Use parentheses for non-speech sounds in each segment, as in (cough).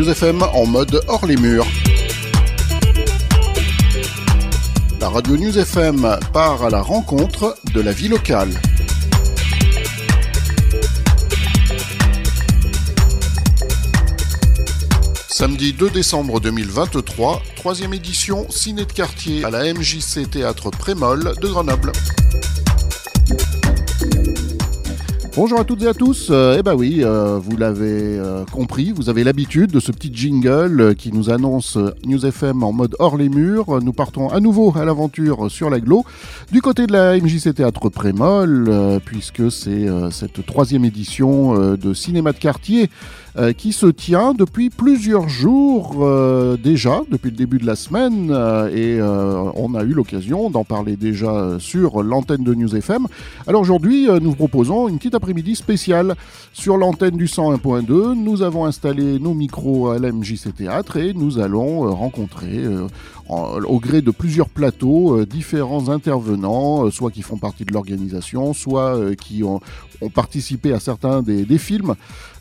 News FM en mode hors les murs. La radio News FM part à la rencontre de la vie locale. Samedi 2 décembre 2023, troisième édition Ciné de quartier à la MJC Théâtre Prémol de Grenoble. Bonjour à toutes et à tous. Euh, eh ben oui, euh, vous l'avez euh, compris, vous avez l'habitude de ce petit jingle qui nous annonce News FM en mode hors les murs. Nous partons à nouveau à l'aventure sur l'aglo du côté de la MJC Théâtre Prémol, puisque c'est cette troisième édition de cinéma de quartier qui se tient depuis plusieurs jours déjà, depuis le début de la semaine, et on a eu l'occasion d'en parler déjà sur l'antenne de News FM. Alors aujourd'hui, nous vous proposons une petite après-midi spéciale sur l'antenne du 101.2. Nous avons installé nos micros à l'MJC Théâtre et nous allons rencontrer au gré de plusieurs plateaux, différents intervenants, soit qui font partie de l'organisation, soit qui ont, participé à certains des, films,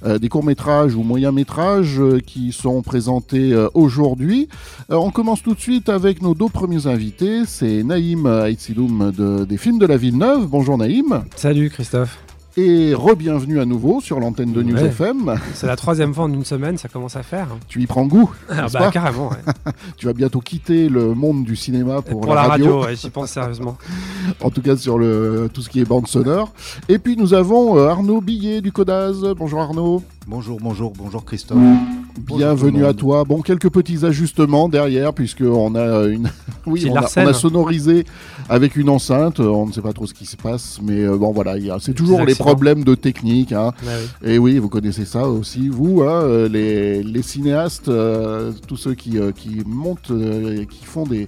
des courts-métrages ou moyen métrage euh, qui sont présentés euh, aujourd'hui. Euh, on commence tout de suite avec nos deux premiers invités. C'est Naïm Aïtsidoum de, des films de la Villeneuve. Bonjour Naïm. Salut Christophe et re-bienvenue à nouveau sur l'antenne de News FM. C'est la troisième fois en une semaine, ça commence à faire. Tu y prends goût ah bah, Carrément, (laughs) Tu vas bientôt quitter le monde du cinéma pour, pour la, radio. j'y pense sérieusement. (laughs) (laughs) en tout cas sur le, tout ce qui est bande sonore. Et puis nous avons euh, Arnaud Billet du Codaz. Bonjour Arnaud. Bonjour, bonjour, bonjour Christophe. Bienvenue à toi. Bon, quelques petits ajustements derrière, puisque on a une, (laughs) oui, on a, sonorisé avec une enceinte. On ne sait pas trop ce qui se passe, mais euh, bon, voilà, c'est toujours les problèmes de technique. Hein. Et oui, vous connaissez ça aussi, vous, hein, euh, les, les, cinéastes, tous ceux qui, qui montent, qui font des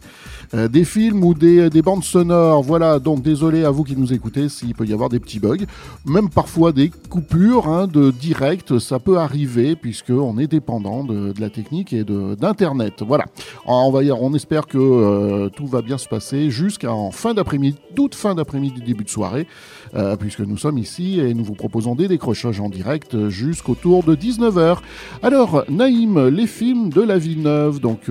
euh, des films ou des, des, bandes sonores. Voilà, donc désolé à vous qui nous écoutez s'il peut y avoir des petits bugs, même parfois des coupures hein, de direct, ça peut arriver puisqu'on est dépendant de, la technique et d'internet. Voilà, on, va, on espère que euh, tout va bien se passer jusqu'en fin d'après-midi, toute fin d'après-midi, début de soirée, euh, puisque nous sommes ici et nous vous proposons des décrochages en direct jusqu'autour de 19h. Alors, Naïm, les films de la Villeneuve, donc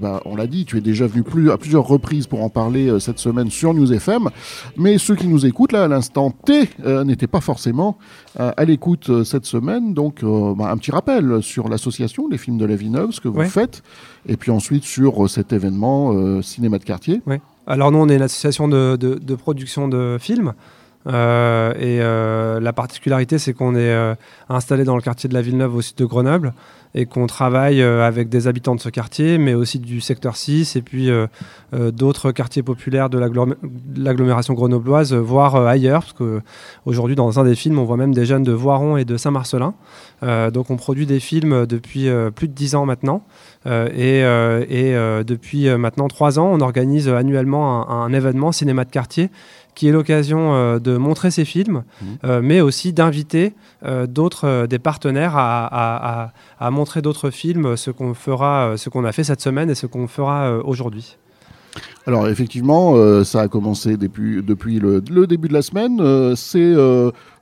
bah, on l'a dit, tu es déjà venu plus, à plus reprises pour en parler euh, cette semaine sur News FM. Mais ceux qui nous écoutent là à l'instant T euh, n'étaient pas forcément euh, à l'écoute cette semaine. Donc bah, un petit rappel sur l'association Les Films de la Villeneuve, ce que vous faites, et puis ensuite sur cet événement Cinéma de quartier. Ouais. Alors nous on est une association de, de production de films. Euh, et euh, la particularité, c'est qu'on est, euh, installé dans le quartier de la Villeneuve au sud de Grenoble et qu'on travaille avec des habitants de ce quartier, mais aussi du secteur 6 et puis d'autres quartiers populaires de l'agglomération grenobloise, voire ailleurs, parce qu'aujourd'hui, dans un des films, on voit même des jeunes de Voiron et de Saint-Marcelin. donc on produit des films depuis plus de 10 ans maintenant. et, depuis maintenant 3 ans, on organise annuellement un événement cinéma de quartier qui est l'occasion euh, de montrer ces films, mmh. euh, mais aussi d'inviter euh, d'autres, des partenaires à, à montrer d'autres films, ce qu'on fera, ce qu'on a fait cette semaine et ce qu'on fera aujourd'hui. Alors effectivement, euh, ça a commencé depuis, depuis le, début de la semaine. Euh,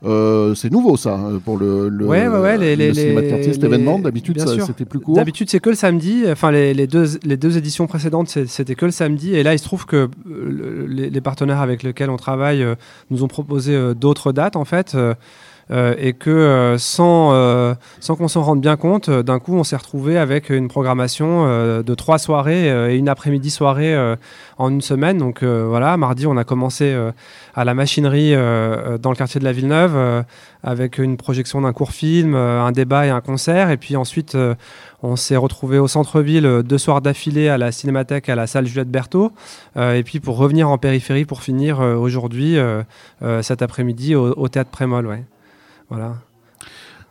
euh, c'est nouveau ça pour le, le, ouais, ouais, les, le cinéma de quartier, cet événement. D'habitude, c'était plus court. D'habitude, c'est que le samedi. Enfin, les, deux, les deux éditions précédentes, c'était que le samedi. Et là, il se trouve que les, partenaires avec lesquels on travaille nous ont proposé d'autres dates en fait. Euh, et que euh, sans, euh, sans qu'on s'en rende bien compte, d'un coup, on s'est retrouvé avec une programmation de trois soirées et une après-midi soirée en une semaine. Donc voilà, mardi, on a commencé à la machinerie dans le quartier de la Villeneuve avec une projection d'un court film, un débat et un concert. Et puis ensuite, on s'est retrouvé au centre-ville deux soirs d'affilée à la Cinémathèque, à la salle Juliette Berthaud. et puis pour revenir en périphérie pour finir aujourd'hui, cet après-midi, au, théâtre Prémol. Ouais. Voilà.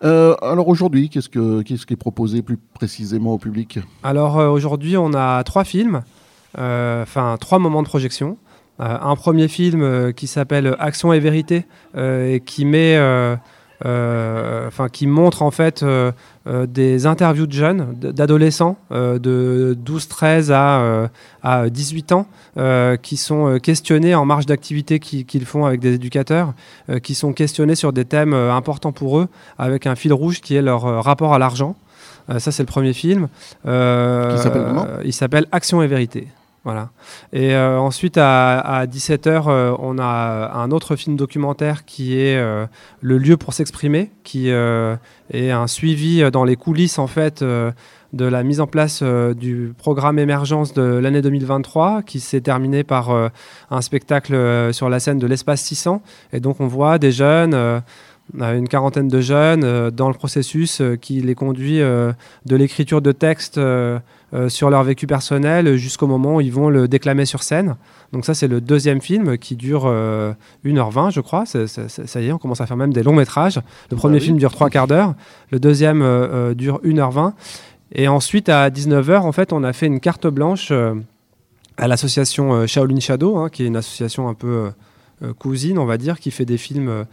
Euh, alors aujourd'hui, qu'est-ce, que, qu'est-ce qui est proposé plus précisément au public? Alors euh, aujourd'hui, on a trois films, euh, enfin trois moments de projection. un premier film qui s'appelle Action et vérité et qui met enfin qui montre en fait euh, euh, des interviews de jeunes, d'adolescents de 12-13 à, à 18 ans, qui sont questionnés en marge d'activité qu'ils font avec des éducateurs, qui sont questionnés sur des thèmes importants pour eux, avec un fil rouge qui est leur rapport à l'argent. ça, c'est le premier film. Qui s'appelle comment? Il s'appelle Action et Vérité. Voilà. Et ensuite, à, 17h, on a un autre film documentaire qui est Le lieu pour s'exprimer, qui est un suivi dans les coulisses, en fait, de la mise en place euh, du programme émergence de l'année 2023 qui s'est terminé par euh, un spectacle euh, sur la scène de l'espace 600 et donc on voit des jeunes une quarantaine de jeunes dans le processus qui les conduit de l'écriture de textes sur leur vécu personnel jusqu'au moment où ils vont le déclamer sur scène. Donc ça c'est le deuxième film qui dure 1h20 je crois. ça y est, on commence à faire même des longs métrages. Le premier bah film dure 3 quarts d'heure, le deuxième dure 1h20. Et ensuite, à 19h, en fait, on a fait une carte blanche euh, à l'association euh, Shaolin Shadow, hein, qui est une association un peu euh, cousine, on va dire, qui fait des films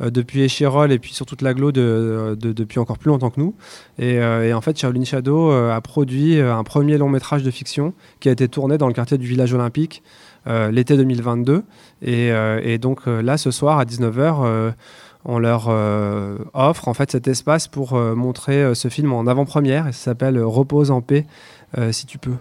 depuis Échirol et puis sur toute l'agglo de, depuis encore plus longtemps que nous. Et, en fait, Shaolin Shadow a produit un premier long métrage de fiction qui a été tourné dans le quartier du village olympique l'été 2022. Et, donc là, ce soir, à 19h, on leur euh, offre en fait cet espace pour euh, montrer euh, ce film en avant-première ça s'appelle Repose en paix si tu peux.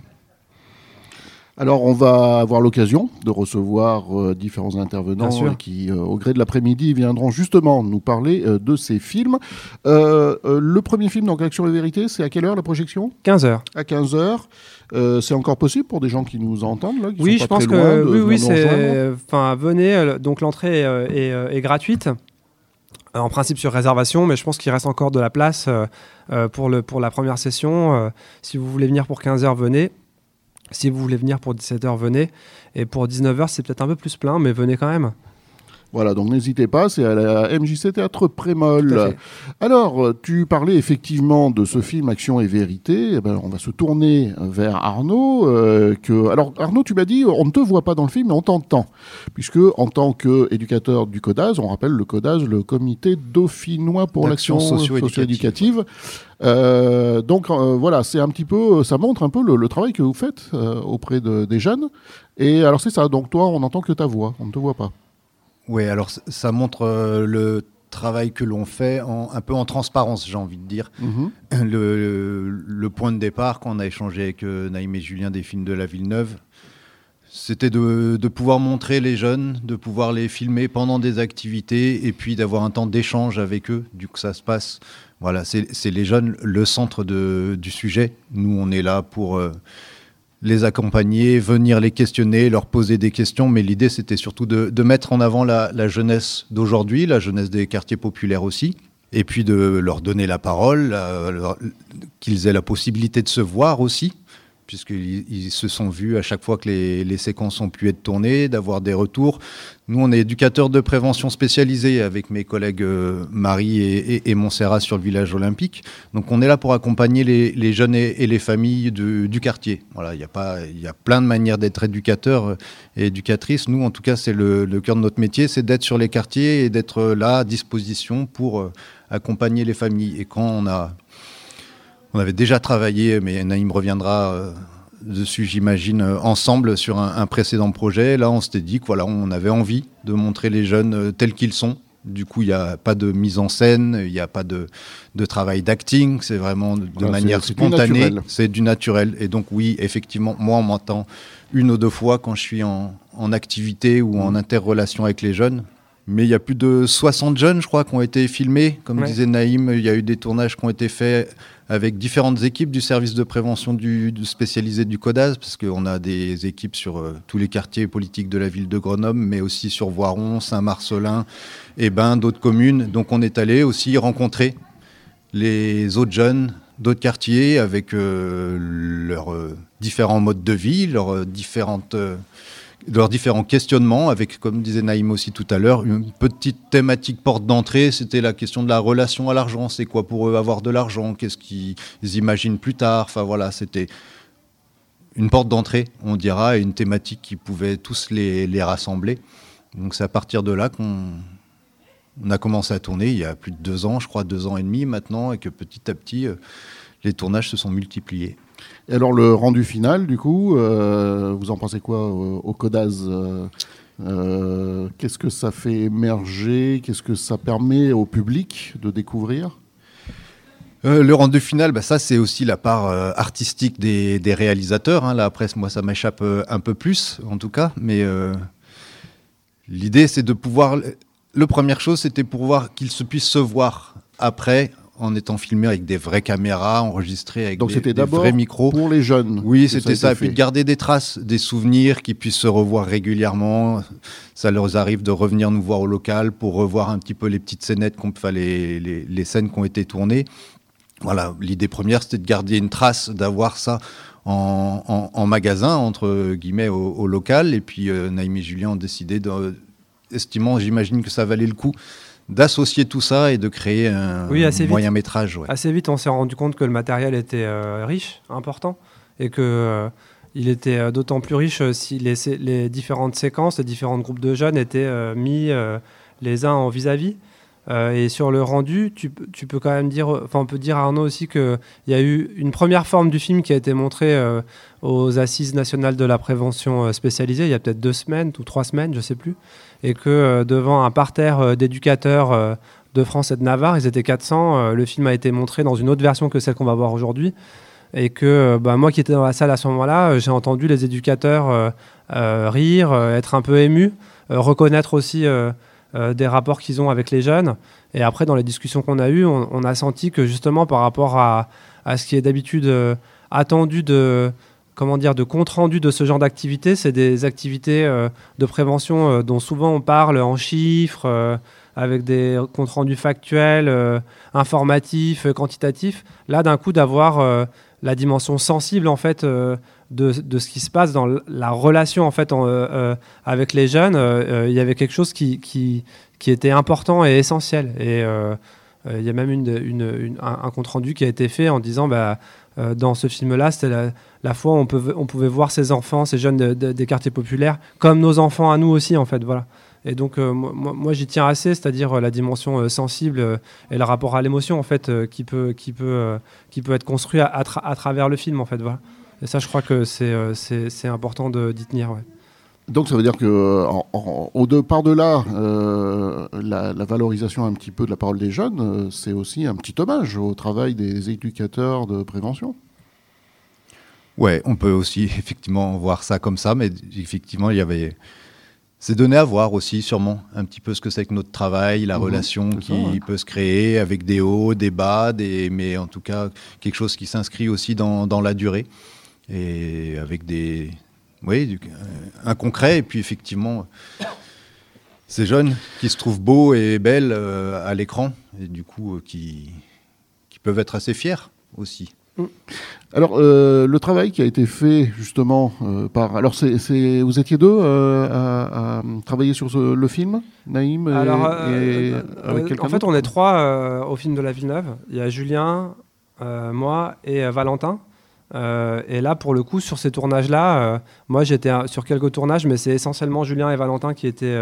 Alors, on va avoir l'occasion de recevoir différents intervenants qui, au gré de l'après-midi, viendront justement nous parler de ces films. le premier film, donc Action et Vérité, c'est à quelle heure la projection? 15h. À 15h. c'est encore possible pour des gens qui nous entendent là, Oui, je pense que oui, oui, c'est. Enfin, venez. Donc l'entrée est, gratuite. Euh, en principe sur réservation, mais je pense qu'il reste encore de la place euh, euh, pour, le, pour la première session. si vous voulez venir pour 15h, venez. Si vous voulez venir pour 17h, venez. Et pour 19h, c'est peut-être un peu plus plein, mais venez quand même. Voilà, donc n'hésitez pas, c'est à la MJC Théâtre Prémol. Alors, euh, tu parlais effectivement de ce film Action et Vérité. Eh ben, on va se tourner vers Arnaud. Euh, que... Alors, Arnaud, tu m'as dit, on ne te voit pas dans le film, mais on t'entend. Puisque, en tant qu'éducateur du CODAS, on rappelle le CODAS, le Comité dauphinois pour l'action socio-éducative. Euh, donc voilà, c'est un petit peu, ça montre un peu le, travail que vous faites auprès de, des jeunes. Et alors c'est ça, donc toi, on n'entend que ta voix, on ne te voit pas. Oui, alors ça montre euh, le travail que l'on fait en, un peu en transparence, j'ai envie de dire. Mhm. Le, point de départ, quand on a échangé avec euh, Naïm et Julien des films de la Villeneuve, c'était de, pouvoir montrer les jeunes, de pouvoir les filmer pendant des activités et puis d'avoir un temps d'échange avec eux, du coup ça se passe. Voilà, c'est les jeunes le centre du sujet. Nous, on est là pour... Euh, les accompagner, venir les questionner, leur poser des questions. Mais l'idée, c'était surtout de, mettre en avant la, jeunesse d'aujourd'hui, la jeunesse des quartiers populaires aussi, et puis de leur donner la parole, qu'ils aient la possibilité de se voir aussi puisqu'ils se sont vus à chaque fois que les, séquences ont pu être tournées, d'avoir des retours. Nous, on est éducateurs de prévention spécialisés avec mes collègues euh, Marie et, Montserrat sur le village olympique. Donc, on est là pour accompagner les, jeunes et, les familles du quartier. Voilà, il y, a pas, y a plein de manières d'être éducateur et éducatrice. Nous, en tout cas, c'est le, cœur de notre métier, c'est d'être sur les quartiers et d'être là à disposition pour euh, accompagner les familles. Et quand on a on avait déjà travaillé, mais Naïm reviendra euh, dessus, j'imagine, euh, ensemble sur un, précédent projet. Là, on s'était dit qu'on on avait envie de montrer les jeunes euh, tels qu'ils sont. Du coup, il n'y a pas de mise en scène, il n'y a pas de, travail d'acting, c'est vraiment de, manière spontanée, c'est du naturel. Et donc oui, effectivement, moi, on m'entend une ou deux fois quand je suis en, activité ou en mmh. interrelation avec les jeunes. Mais il y a plus de 60 jeunes, je crois, qui ont été filmés. Comme disait Naïm, il y a eu des tournages qui ont été faits avec différentes équipes du service de prévention du, spécialisé du CODAS, parce qu'on a des équipes sur euh, tous les quartiers politiques de la ville de Grenoble, mais aussi sur Voiron, Saint-Marcelin, et ben d'autres communes. Donc on est allé aussi rencontrer les autres jeunes d'autres quartiers avec euh, leurs euh, différents modes de vie, leurs différentes leurs différents questionnements, avec, comme disait Naïm aussi tout à l'heure, une petite thématique porte d'entrée, c'était la question de la relation à l'argent. C'est quoi pour eux avoir de l'argent? Qu'est-ce qu'ils imaginent plus tard? Enfin voilà, c'était une porte d'entrée, on dira, et une thématique qui pouvait tous les, rassembler. Donc c'est à partir de là qu'on a commencé à tourner, il y a plus de deux ans, je crois, deux ans et demi maintenant, et que petit à petit, euh, les tournages se sont multipliés. Et alors le rendu final, du coup, euh, vous en pensez quoi au, Codaz euh, euh, Qu'est-ce que ça fait émerger Qu'est-ce que ça permet au public de découvrir? Le rendu final, bah, ça c'est aussi la part artistique des, réalisateurs. Hein. Là après, moi ça m'échappe un peu plus, en tout cas. Mais l'idée c'est de pouvoir. Le première chose, c'était pour voir qu'ils se puissent se voir après en étant filmé avec des vraies caméras, enregistré avec Donc des, des vrais micros. Pour les jeunes. Oui, c'était ça. Et puis de garder des traces, des souvenirs, qui puissent se revoir régulièrement. Ça leur arrive de revenir nous voir au local pour revoir un petit peu les petites scénettes, enfin, les, les, scènes qui ont été tournées. Voilà, l'idée première, c'était de garder une trace, d'avoir ça en, magasin, entre guillemets, au, local. Et puis, euh, Naïm et Julien ont décidé, de, estimant, j'imagine que ça valait le coup, d'associer tout ça et de créer un moyen métrage. Assez vite, on s'est rendu compte que le matériel était euh, riche, important, et que euh, il était euh, d'autant plus riche si les, les, différentes séquences, les différents groupes de jeunes étaient mis les uns en vis-à-vis. et sur le rendu, tu, tu, peux quand même dire, enfin on peut dire à Arnaud aussi qu'il y a eu une première forme du film qui a été montrée aux Assises nationales de la prévention spécialisée il y a peut-être deux semaines ou trois semaines, je sais plus et que euh, devant un parterre euh, d'éducateurs euh, de France et de Navarre, ils étaient 400, le film a été montré dans une autre version que celle qu'on va voir aujourd'hui et que bah, moi qui étais dans la salle à ce moment-là, j'ai entendu les éducateurs rire, être un peu émus, reconnaître aussi des rapports qu'ils ont avec les jeunes. Et après, dans les discussions qu'on a eues, on, a senti que justement par rapport à, à ce qui est d'habitude attendu de, comment dire, de compte rendu de ce genre d'activité. C'est des activités euh, de prévention euh, dont souvent on parle en chiffres, euh, avec des comptes rendus factuels, informatifs, quantitatifs. Là, d'un coup, d'avoir la dimension sensible en fait de, de, ce qui se passe dans la relation en fait avec les jeunes, il y avait quelque chose qui, qui, qui, était important et essentiel. Et il y a même une, un, compte rendu qui a été fait en disant bah, dans ce film-là, c'était la, la fois où on, on pouvait voir ces enfants, ces jeunes des quartiers populaires, comme nos enfants à nous aussi, en fait. Voilà. Et donc, euh, moi, j'y tiens assez, c'est-à-dire euh, la dimension euh, sensible et le rapport à l'émotion, en fait, qui, peut, qui, peut, qui peut être construit à, travers le film, en fait. Voilà. Et ça, je crois que c'est important d'y tenir. Donc ça veut dire que au de, par-delà la, la, valorisation un petit peu de la parole des jeunes, c'est aussi un petit hommage au travail des éducateurs de prévention. Ouais, on peut aussi (laughs) effectivement voir ça comme ça, mais effectivement, il y avait. C'est donné à voir aussi, sûrement, un petit peu ce que c'est que notre travail, la mhm, relation qui peut se créer avec des hauts, des bas, des... mais en tout cas, quelque chose qui s'inscrit aussi dans, dans, la durée et avec des. Oui, un concret, et puis effectivement, ces jeunes qui se trouvent beaux et belles euh, à l'écran, et du coup, euh, qui, qui peuvent être assez fiers aussi. Mm. Alors, euh, le travail qui a été fait justement euh, par. Alors, c'est, vous étiez deux euh, à, travailler sur le film, Naïm et, avec En fait, on est trois au film de la Villeneuve. Il y a Julien, moi et Valentin. Et là, pour le coup, sur ces tournages-là, moi j'étais sur quelques tournages, mais c'est essentiellement Julien et Valentin qui étaient,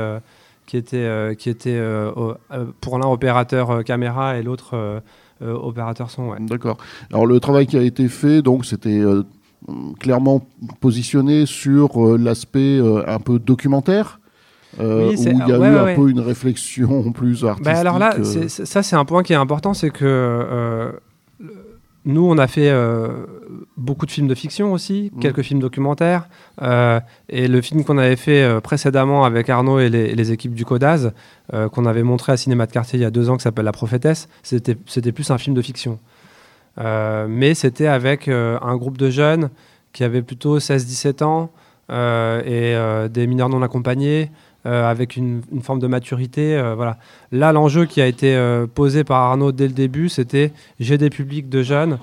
qui étaient, qui étaient pour l'un opérateur caméra et l'autre euh, opérateur son. D'accord. Alors le travail qui a été fait, donc c'était euh, clairement positionné sur euh, l'aspect un peu documentaire. où il y a eu un peu une réflexion (laughs) plus artistique. Bah alors là, ça c'est un point qui est important, c'est que nous, on a fait euh, beaucoup de films de fiction aussi, mmh. quelques films documentaires. Euh, et le film qu'on avait fait euh, précédemment avec Arnaud et les, équipes du Codaz, qu'on avait montré à Cinéma de Quartier il y a deux ans, qui s'appelle La Prophétesse, c'était plus un film de fiction. mais c'était avec un groupe de jeunes qui avaient plutôt 16-17 ans et des mineurs non accompagnés. Euh, avec une, forme de maturité. Euh, voilà. Là, l'enjeu qui a été euh, posé par Arnaud dès le début, c'était j'ai des publics de jeunes,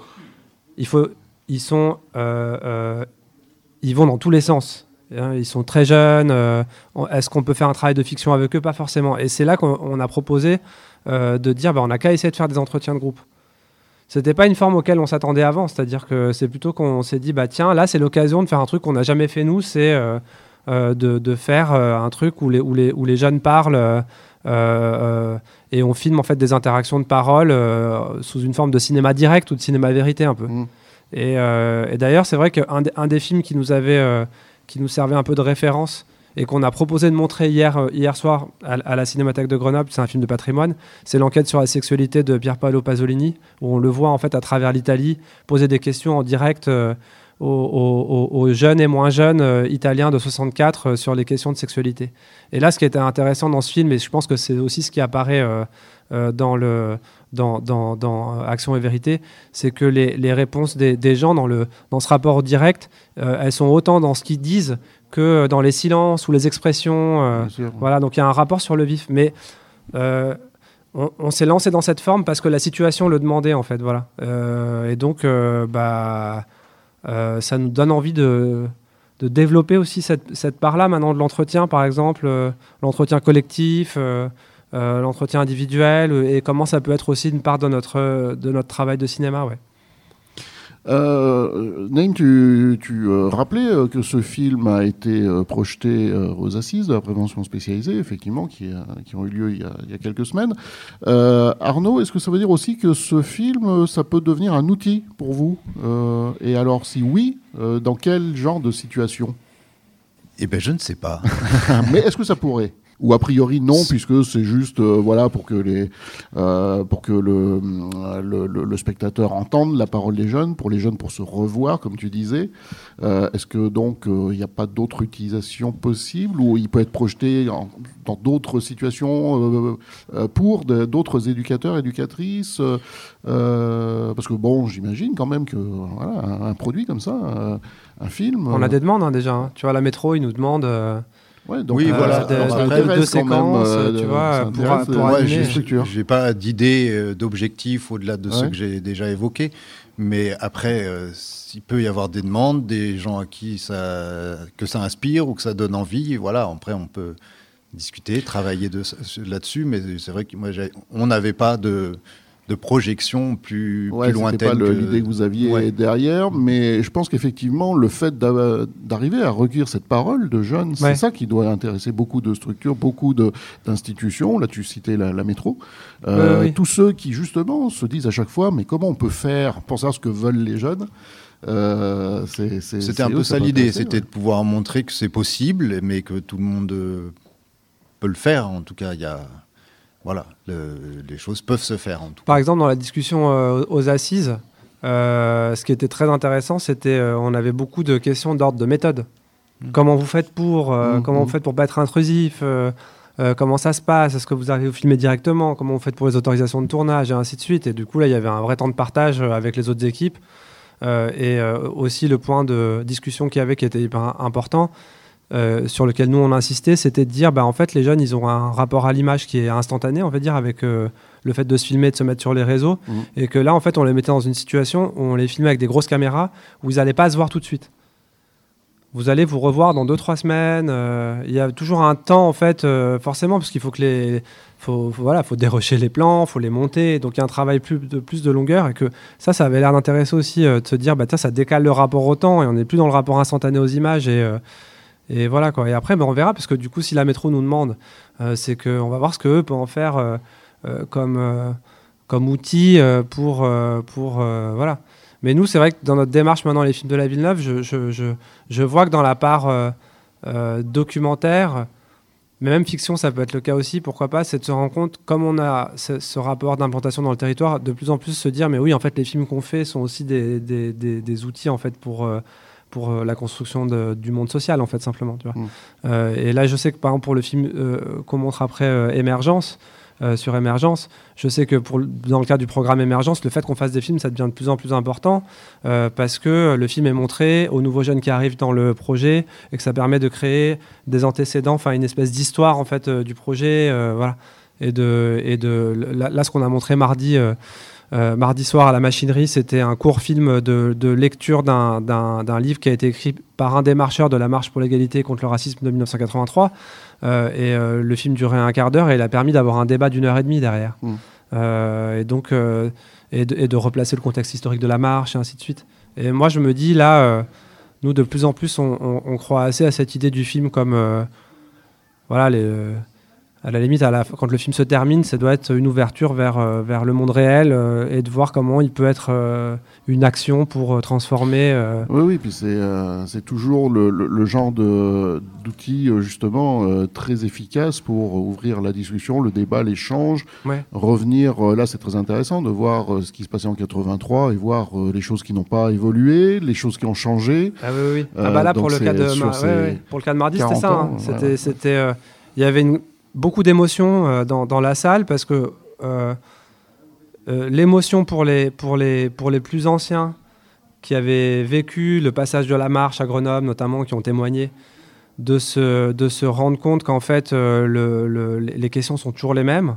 il faut, ils, sont, ils vont dans tous les sens. Hein. Ils sont très jeunes. Est-ce qu'on peut faire un travail de fiction avec eux? Pas forcément. Et c'est là qu'on a proposé de dire bah, on n'a qu'à essayer de faire des entretiens de groupe. C'était pas une forme auquel on s'attendait avant, c'est-à-dire que c'est plutôt qu'on s'est dit bah tiens là c'est l'occasion de faire un truc qu'on n'a jamais fait nous, c'est de, faire euh, un truc où les, où les, où les jeunes parlent euh, et on filme en fait des interactions de parole sous une forme de cinéma direct ou de cinéma vérité un peu. Mm. Et, d'ailleurs, c'est vrai qu'un un des films qui nous avait, qui nous servait un peu de référence et qu'on a proposé de montrer hier, euh, hier soir à, la Cinémathèque de Grenoble, c'est un film de patrimoine, c'est l'enquête sur la sexualité de Pier Paolo Pasolini, où on le voit en fait à travers l'Italie poser des questions en direct euh, aux, jeunes et moins jeunes euh, italiens de 64 sur les questions de sexualité. Et là, ce qui était intéressant dans ce film, et je pense que c'est aussi ce qui apparaît dans, le, dans, dans, Action et Vérité, c'est que les, les réponses des, des, gens dans, le, dans ce rapport direct, elles sont autant dans ce qu'ils disent que dans les silences ou les expressions. Euh, voilà, donc il y a un rapport sur le vif. Mais euh, on, s'est lancé dans cette forme parce que la situation le demandait, en fait. Voilà. Euh, et donc, bah, ça nous donne envie de, développer aussi cette, part-là maintenant de l'entretien, par exemple, l'entretien collectif. l'entretien individuel et comment ça peut être aussi une part de notre, de notre travail de cinéma. Ouais. Euh, Naïm, tu, tu euh, rappelais euh, que ce film a été euh, projeté aux assises de la prévention spécialisée, effectivement, qui, qui ont eu lieu il y a, il y a quelques semaines. Arnaud, est-ce que ça veut dire aussi que ce film, ça peut devenir un outil pour vous Et alors, si oui, dans quel genre de situation? Eh bien, je ne sais pas. (laughs) Mais est-ce que ça pourrait? Ou a priori non puisque c'est juste euh, voilà pour que les euh, pour que le, le, le, spectateur entende la parole des jeunes pour les jeunes pour se revoir comme tu disais euh, est-ce que donc il n'y a pas d'autre utilisation possible ou il peut être projeté dans d'autres situations pour d'autres éducateurs éducatrices parce que bon j'imagine quand même que voilà un, produit comme ça un film on a des demandes hein, déjà hein. tu vois la métro ils nous demandent oui, voilà. deux séquences, euh, tu vois, pour, Je n'ai pas d'idée euh, d'objectif au-delà de ce que j'ai déjà évoqué. Mais après, euh, il peut y avoir des demandes, des gens à qui ça, que ça inspire ou que ça donne envie. Voilà, après, on peut discuter, travailler là-dessus. Mais c'est vrai que moi, on n'avait pas de de projection plus, ouais, plus lointaine. pas l'idée que vous aviez derrière, mais je pense qu'effectivement, le fait d'arriver à recueillir cette parole de jeunes, c'est ça qui doit intéresser beaucoup de structures, beaucoup d'institutions. Là, tu citais la, métro. Euh, tous ceux qui, justement, se disent à chaque fois, mais comment on peut faire pour savoir ce que veulent les jeunes? Euh, C'était un peu ça l'idée, c'était de pouvoir montrer que c'est possible, mais que tout le monde peut le faire. En tout cas, il y a voilà, les choses peuvent se faire en tout Par exemple, dans la discussion euh, aux assises, euh, ce qui était très intéressant, c'était euh, on avait beaucoup de questions d'ordre de méthode. Mm. Comment vous faites pour mm, Comment vous mm. faites pour pas être intrusif Comment ça se passe Est-ce que vous arrivez à filmer directement Comment vous faites pour les autorisations de tournage et ainsi de suite Et du coup, là, il y avait un vrai temps de partage avec les autres équipes. et aussi le point de discussion qu'il y avait qui était hyper important, euh, sur lequel nous on insistait, c'était de dire bah, en fait les jeunes ils ont un rapport à l'image qui est instantané, on va dire, avec euh, le fait de se filmer, de se mettre sur les réseaux, mmh. et que là en fait on les mettait dans une situation où on les filmait avec des grosses caméras où ils n'allaient pas se voir tout de suite. Vous allez vous revoir dans 2-3 semaines. Euh, il y a toujours un temps en fait, forcément, parce qu'il faut que les, faut, voilà, faut dérocher les plans, faut les monter. Donc il y a un travail plus de, plus de longueur et que ça, ça avait l'air d'intéresser aussi de se dire bah ça décale le rapport au temps et on n'est plus dans le rapport instantané aux images et et voilà quoi. Et après, ben, on verra, parce que du coup, si la métro nous demande, euh, c'est qu'on va voir ce qu'eux peuvent en faire euh, euh, comme, comme outil pour. pour voilà. Mais nous, c'est vrai que dans notre démarche maintenant, les films de la Villeneuve, je, je, je, je vois que dans la part documentaire, mais même fiction, ça peut être le cas aussi, pourquoi pas, c'est de se rendre compte, comme on a ce, rapport d'implantation dans le territoire, de plus en plus se dire, mais oui, en fait, les films qu'on fait sont aussi des, des, des, des outils en fait pour pour euh, la construction du monde social, en fait, simplement. Tu vois. Mm. Euh, et là, je sais que, par exemple, pour le film euh, qu'on montre après Émergence, sur Émergence. Je sais que pour, dans le cadre du programme Émergence, le fait qu'on fasse des films, ça devient de plus en plus important parce que le film est montré aux nouveaux jeunes qui arrivent dans le projet et que ça permet de créer des antécédents, enfin une espèce d'histoire en fait du projet, voilà. Et de, et de là, ce qu'on a montré mardi euh, mardi soir à la machinerie, c'était un court film de, lecture d'un livre qui a été écrit par un des marcheurs de la marche pour l'égalité contre le racisme de 1983. Euh, et euh, le film durait un quart d'heure et il a permis d'avoir un débat d'une heure et demie derrière. Mmh. et donc, et de, replacer le contexte historique de la marche et ainsi de suite. Et moi, je me dis là, nous, de plus en plus, on, croit assez à cette idée du film comme voilà, les à la limite, à la, quand le film se termine, ça doit être une ouverture vers, euh, vers le monde réel euh, et de voir comment il peut être euh, une action pour transformer. Oui, oui, puis c'est toujours le, le, genre d'outil justement très efficace pour ouvrir la discussion, le débat, l'échange, revenir. là, c'est très intéressant de voir ce qui se passait en 83 et voir les choses qui n'ont pas évolué, les choses qui ont changé. Ah oui, oui. ah bah là, pour le, cas de pour le cas de mardi, c'était ça. Hein. C'était, il y avait une beaucoup d'émotions euh, dans, dans, la salle parce que euh, euh, l'émotion pour les, pour, les, pour les plus anciens qui avaient vécu le passage de la marche à Grenoble notamment, qui ont témoigné, de se, de se rendre compte qu'en fait le, les questions sont toujours les mêmes.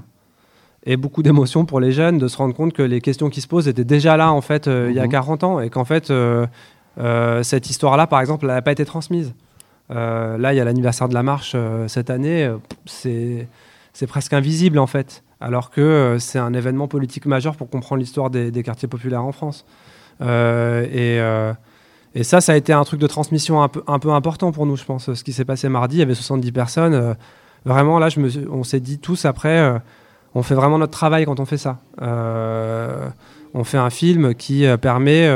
Et beaucoup d'émotions pour les jeunes de se rendre compte que les questions qui se posent étaient déjà là en fait il y a 40 mhm. ans et qu'en fait cette histoire-là par exemple n'a pas été transmise. Euh, là, il y a l'anniversaire de la marche euh, cette année. Euh, c'est presque invisible en fait, alors que c'est un événement politique majeur pour comprendre l'histoire des, quartiers populaires en France. Et, ça, ça a été un truc de transmission un peu, important pour nous, je pense. Ce qui s'est passé mardi, il y avait 70 personnes. vraiment, là, on s'est dit tous après, on fait vraiment notre travail quand on fait ça. on fait un film qui permet,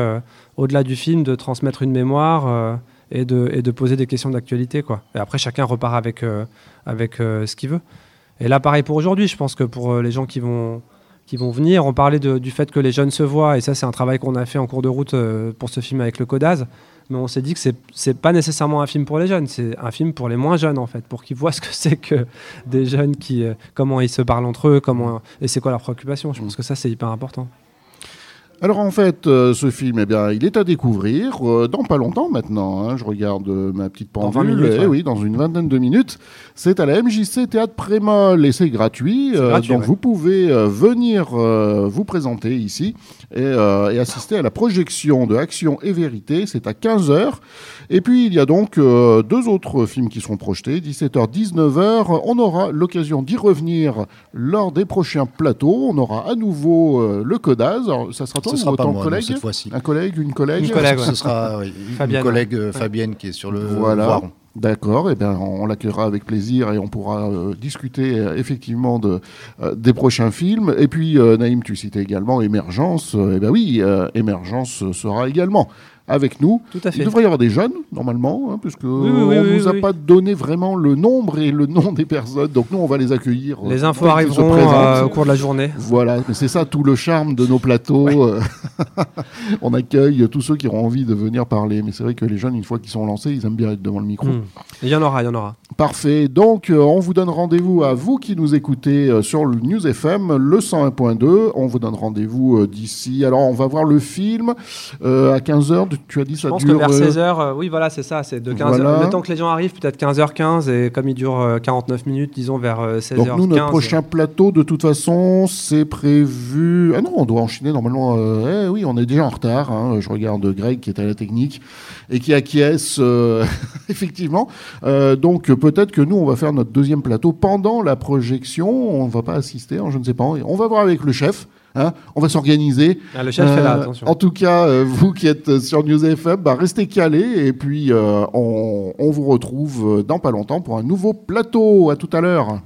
au-delà du film, de transmettre une mémoire et de, et de poser des questions d'actualité. Quoi. Et après, chacun repart avec, euh, avec euh, ce qu'il veut. Et là, pareil pour aujourd'hui, je pense que pour euh, les gens qui vont, qui vont venir, on parlait du fait que les jeunes se voient, et ça, c'est un travail qu'on a fait en cours de route pour ce film avec le Codaz. Mais on s'est dit que c'est n'est pas nécessairement un film pour les jeunes, c'est un film pour les moins jeunes en fait, pour qu'ils voient (laughs) ce que c'est que des jeunes qui, comment ils se parlent entre eux, comment et c'est quoi leurs préoccupations. Je pense que ça c'est hyper important. Alors en fait, euh, ce film, eh bien, il est à découvrir euh, dans pas longtemps maintenant. Hein. je regarde euh, ma petite pendule. Minutes, eh oui, dans une vingtaine de minutes. C'est à la MJC Théâtre Prémol et c'est gratuit. donc vous pouvez venir vous présenter ici et, et, assister à la projection de Action et Vérité. C'est à 15h. Et puis il y a donc deux autres films qui seront projetés, 17h, 19h. On aura l'occasion d'y revenir lors des prochains plateaux. On aura à nouveau le Codaz. ça sera ce sera pas moi, collègue cette fois-ci. Un collègue, une collègue Une collègue, ce sera une collègue euh, Fabienne qui est sur le voilà. D'accord, et eh bien on l'accueillera avec plaisir et on pourra euh, discuter euh, effectivement de, des prochains films. Et puis Naïm, tu citais également Émergence. et eh bien oui, Émergence sera également avec nous. Tout à fait. Il devrait y avoir des jeunes, normalement, hein, puisque on ne nous a pas donné vraiment le nombre et le nom des personnes. Donc nous, on va les accueillir. Les infos arriveront euh, au cours de la journée. Voilà, mais c'est ça tout le charme de nos plateaux. Euh. (laughs) on accueille tous ceux qui auront envie de venir parler. Mais c'est vrai que les jeunes, une fois qu'ils sont lancés, ils aiment bien être devant le micro. Hmm. Il y en aura, il y en aura. Parfait. Donc, euh, on vous donne rendez-vous à vous qui nous écoutez sur le News FM, le 101.2. On vous donne rendez-vous d'ici. Alors, on va voir le film à 15h tu as dit ça Je pense que vers 16h, euh, euh, oui, voilà, c'est ça, c'est de 15h. Le temps que les gens arrivent, peut-être 15h15, et comme il dure 49 euh, minutes, disons vers 16h15. Donc nous, notre prochain plateau, de toute façon, c'est prévu... Ah non, on doit enchaîner normalement. Eh oui, on est déjà en retard. Hein. Je regarde Greg qui est à la technique et qui acquiesce, (laughs) effectivement. donc peut-être que nous, on va faire notre deuxième plateau pendant la projection. On ne va pas assister, hein, je ne sais pas. On va voir avec le chef. Hein, on va s'organiser. Ah, le chef fait là, euh, attention. En tout cas, euh, vous qui êtes sur News FM, bah, restez calés et puis euh, on, on, vous retrouve dans pas longtemps pour un nouveau plateau. À tout à l'heure.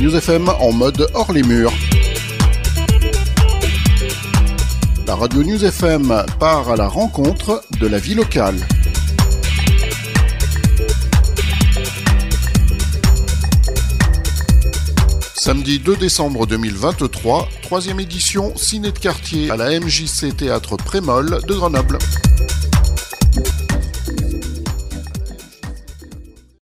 News FM en mode hors les murs. La radio News FM part à la rencontre de la vie locale. Samedi 2 décembre 2023, troisième édition Ciné de quartier à la MJC Théâtre Prémol de Grenoble.